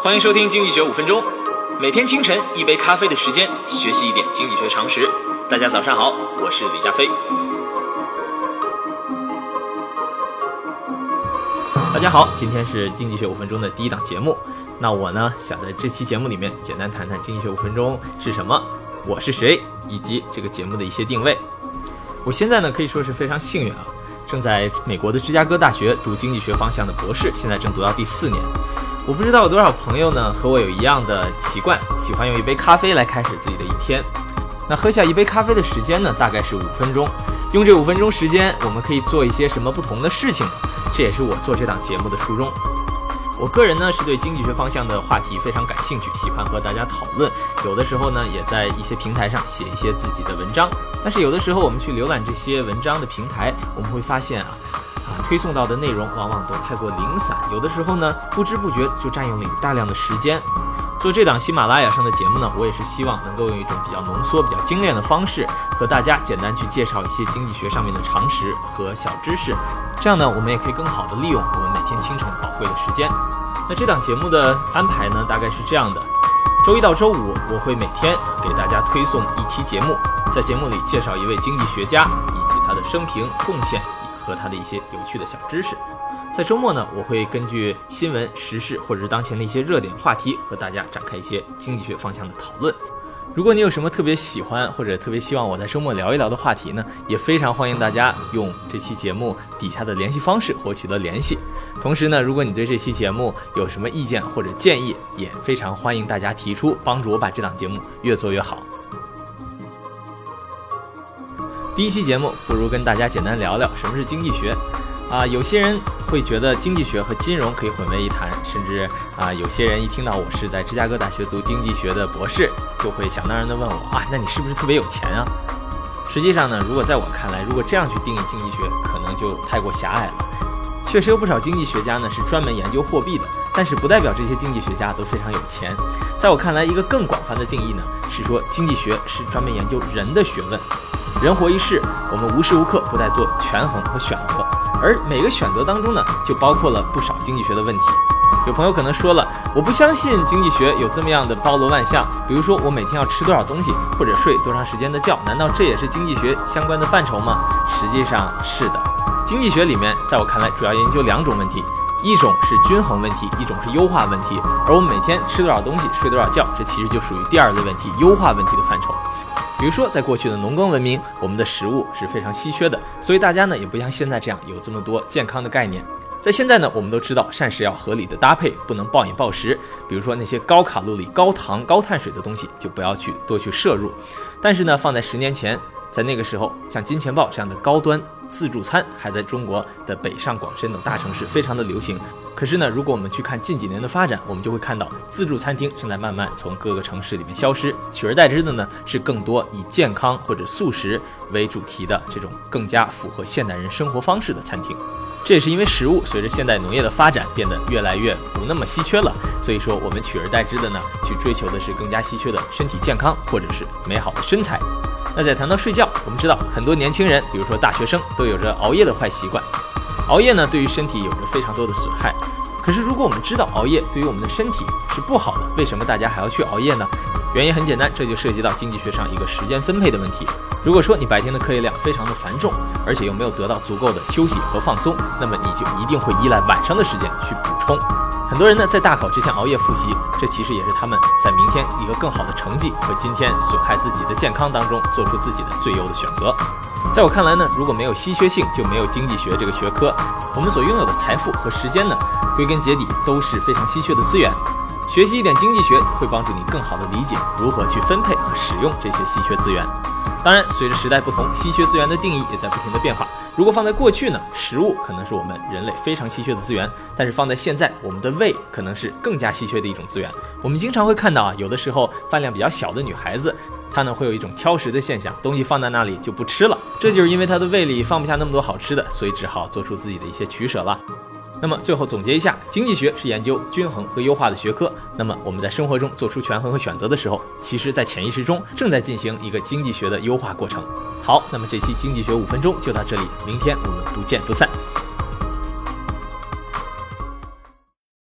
欢迎收听《经济学五分钟》，每天清晨一杯咖啡的时间，学习一点经济学常识。大家早上好，我是李佳飞。大家好，今天是《经济学五分钟》的第一档节目。那我呢，想在这期节目里面简单谈谈《经济学五分钟》是什么，我是谁，以及这个节目的一些定位。我现在呢，可以说是非常幸运啊，正在美国的芝加哥大学读经济学方向的博士，现在正读到第四年。我不知道有多少朋友呢和我有一样的习惯，喜欢用一杯咖啡来开始自己的一天。那喝下一杯咖啡的时间呢，大概是五分钟。用这五分钟时间，我们可以做一些什么不同的事情？这也是我做这档节目的初衷。我个人呢是对经济学方向的话题非常感兴趣，喜欢和大家讨论。有的时候呢，也在一些平台上写一些自己的文章。但是有的时候，我们去浏览这些文章的平台，我们会发现啊。啊，推送到的内容往往都太过零散，有的时候呢，不知不觉就占用了你大量的时间。做这档喜马拉雅上的节目呢，我也是希望能够用一种比较浓缩、比较精炼的方式，和大家简单去介绍一些经济学上面的常识和小知识。这样呢，我们也可以更好的利用我们每天清晨宝贵的时间。那这档节目的安排呢，大概是这样的：周一到周五，我会每天给大家推送一期节目，在节目里介绍一位经济学家以及他的生平贡献。和他的一些有趣的小知识，在周末呢，我会根据新闻时事或者是当前的一些热点话题，和大家展开一些经济学方向的讨论。如果你有什么特别喜欢或者特别希望我在周末聊一聊的话题呢，也非常欢迎大家用这期节目底下的联系方式和我取得联系。同时呢，如果你对这期节目有什么意见或者建议，也非常欢迎大家提出，帮助我把这档节目越做越好。第一期节目，不如跟大家简单聊聊什么是经济学。啊，有些人会觉得经济学和金融可以混为一谈，甚至啊，有些人一听到我是在芝加哥大学读经济学的博士，就会想当然的问我啊，那你是不是特别有钱啊？实际上呢，如果在我看来，如果这样去定义经济学，可能就太过狭隘了。确实有不少经济学家呢是专门研究货币的，但是不代表这些经济学家都非常有钱。在我看来，一个更广泛的定义呢，是说经济学是专门研究人的学问。人活一世，我们无时无刻不在做权衡和选择，而每个选择当中呢，就包括了不少经济学的问题。有朋友可能说了，我不相信经济学有这么样的包罗万象。比如说，我每天要吃多少东西，或者睡多长时间的觉，难道这也是经济学相关的范畴吗？实际上是的。经济学里面，在我看来，主要研究两种问题，一种是均衡问题，一种是优化问题。而我们每天吃多少东西，睡多少觉，这其实就属于第二类问题，优化问题的范畴。比如说，在过去的农耕文明，我们的食物是非常稀缺的，所以大家呢也不像现在这样有这么多健康的概念。在现在呢，我们都知道膳食要合理的搭配，不能暴饮暴食。比如说那些高卡路里、高糖、高碳水的东西，就不要去多去摄入。但是呢，放在十年前。在那个时候，像金钱豹这样的高端自助餐还在中国的北上广深等大城市非常的流行。可是呢，如果我们去看近几年的发展，我们就会看到自助餐厅正在慢慢从各个城市里面消失，取而代之的呢是更多以健康或者素食为主题的这种更加符合现代人生活方式的餐厅。这也是因为食物随着现代农业的发展变得越来越不那么稀缺了，所以说我们取而代之的呢去追求的是更加稀缺的身体健康或者是美好的身材。那在谈到睡觉，我们知道很多年轻人，比如说大学生，都有着熬夜的坏习惯。熬夜呢，对于身体有着非常多的损害。可是如果我们知道熬夜对于我们的身体是不好的，为什么大家还要去熬夜呢？原因很简单，这就涉及到经济学上一个时间分配的问题。如果说你白天的课业量非常的繁重，而且又没有得到足够的休息和放松，那么你就一定会依赖晚上的时间去补充。很多人呢在大考之前熬夜复习，这其实也是他们在明天一个更好的成绩和今天损害自己的健康当中做出自己的最优的选择。在我看来呢，如果没有稀缺性，就没有经济学这个学科。我们所拥有的财富和时间呢，归根结底都是非常稀缺的资源。学习一点经济学会帮助你更好的理解如何去分配和使用这些稀缺资源。当然，随着时代不同，稀缺资源的定义也在不停的变化。如果放在过去呢，食物可能是我们人类非常稀缺的资源，但是放在现在，我们的胃可能是更加稀缺的一种资源。我们经常会看到啊，有的时候饭量比较小的女孩子，她呢会有一种挑食的现象，东西放在那里就不吃了，这就是因为她的胃里放不下那么多好吃的，所以只好做出自己的一些取舍了。那么最后总结一下，经济学是研究均衡和优化的学科。那么我们在生活中做出权衡和选择的时候，其实，在潜意识中正在进行一个经济学的优化过程。好，那么这期经济学五分钟就到这里，明天我们不见不散。